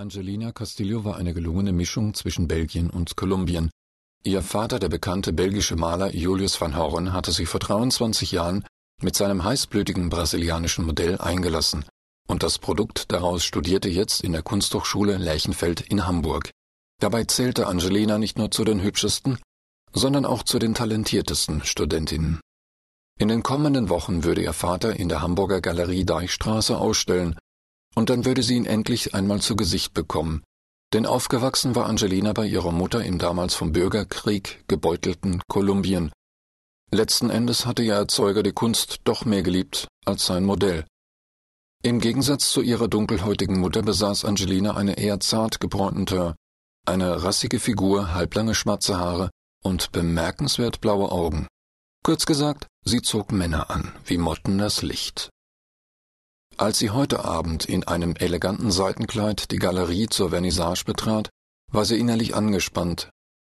Angelina Castillo war eine gelungene Mischung zwischen Belgien und Kolumbien. Ihr Vater, der bekannte belgische Maler Julius van Horen, hatte sich vor 23 Jahren mit seinem heißblütigen brasilianischen Modell eingelassen, und das Produkt daraus studierte jetzt in der Kunsthochschule Lerchenfeld in Hamburg. Dabei zählte Angelina nicht nur zu den hübschesten, sondern auch zu den talentiertesten Studentinnen. In den kommenden Wochen würde ihr Vater in der Hamburger Galerie Deichstraße ausstellen und dann würde sie ihn endlich einmal zu Gesicht bekommen. Denn aufgewachsen war Angelina bei ihrer Mutter im damals vom Bürgerkrieg gebeutelten Kolumbien. Letzten Endes hatte ihr Erzeuger die Kunst doch mehr geliebt als sein Modell. Im Gegensatz zu ihrer dunkelhäutigen Mutter besaß Angelina eine eher zart gebräunte, eine rassige Figur, halblange schwarze Haare und bemerkenswert blaue Augen. Kurz gesagt, sie zog Männer an, wie Motten das Licht. Als sie heute Abend in einem eleganten Seitenkleid die Galerie zur Vernissage betrat, war sie innerlich angespannt.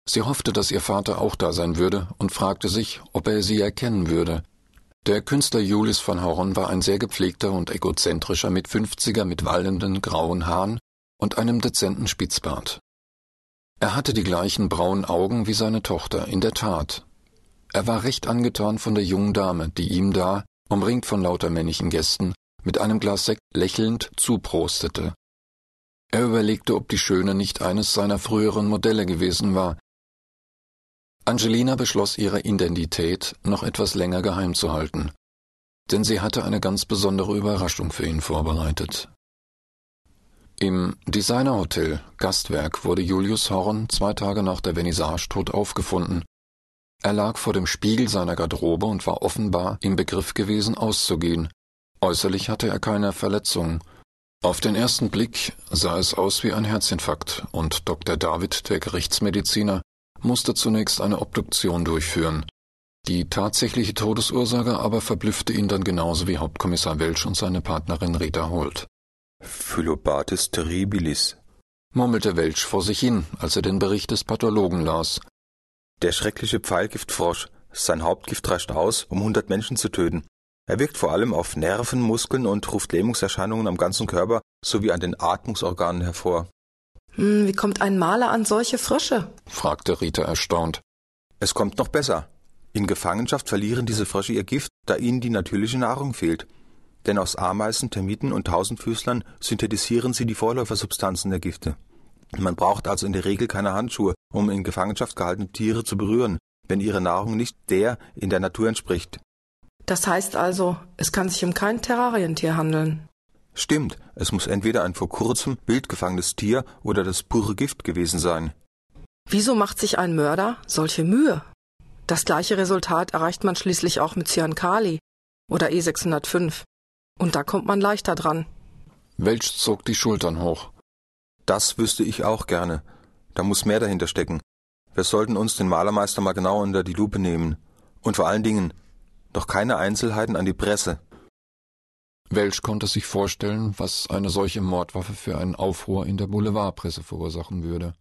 Sie hoffte, dass ihr Vater auch da sein würde und fragte sich, ob er sie erkennen würde. Der Künstler Julius von Horon war ein sehr gepflegter und egozentrischer Mitfünfziger mit wallenden grauen Haaren und einem dezenten Spitzbart. Er hatte die gleichen braunen Augen wie seine Tochter, in der Tat. Er war recht angetan von der jungen Dame, die ihm da, umringt von lauter männlichen Gästen, mit einem Glas Sekt lächelnd zuprostete. Er überlegte, ob die Schöne nicht eines seiner früheren Modelle gewesen war. Angelina beschloss, ihre Identität noch etwas länger geheim zu halten, denn sie hatte eine ganz besondere Überraschung für ihn vorbereitet. Im Designerhotel Gastwerk wurde Julius Horn zwei Tage nach der Vernissage tot aufgefunden. Er lag vor dem Spiegel seiner Garderobe und war offenbar im Begriff gewesen, auszugehen. Äußerlich hatte er keine Verletzungen. Auf den ersten Blick sah es aus wie ein Herzinfarkt, und Dr. David, der Gerichtsmediziner, musste zunächst eine Obduktion durchführen. Die tatsächliche Todesursache aber verblüffte ihn dann genauso wie Hauptkommissar Welsch und seine Partnerin Rita Holt. Phyllobates terribilis, murmelte Welsch vor sich hin, als er den Bericht des Pathologen las. Der schreckliche Pfeilgiftfrosch. Sein Hauptgift reicht aus, um hundert Menschen zu töten. Er wirkt vor allem auf Nerven, Muskeln und ruft Lähmungserscheinungen am ganzen Körper sowie an den Atmungsorganen hervor. Hm, wie kommt ein Maler an solche Frösche? fragte Rita erstaunt. Es kommt noch besser. In Gefangenschaft verlieren diese Frösche ihr Gift, da ihnen die natürliche Nahrung fehlt. Denn aus Ameisen, Termiten und Tausendfüßlern synthetisieren sie die Vorläufersubstanzen der Gifte. Man braucht also in der Regel keine Handschuhe, um in Gefangenschaft gehaltene Tiere zu berühren, wenn ihre Nahrung nicht der in der Natur entspricht. Das heißt also, es kann sich um kein Terrarientier handeln. Stimmt, es muss entweder ein vor kurzem wild gefangenes Tier oder das pure Gift gewesen sein. Wieso macht sich ein Mörder solche Mühe? Das gleiche Resultat erreicht man schließlich auch mit Cyankali oder E605. Und da kommt man leichter dran. Welch zog die Schultern hoch. Das wüsste ich auch gerne. Da muss mehr dahinter stecken. Wir sollten uns den Malermeister mal genau unter die Lupe nehmen. Und vor allen Dingen, doch keine Einzelheiten an die Presse. Welsch konnte sich vorstellen, was eine solche Mordwaffe für einen Aufruhr in der Boulevardpresse verursachen würde.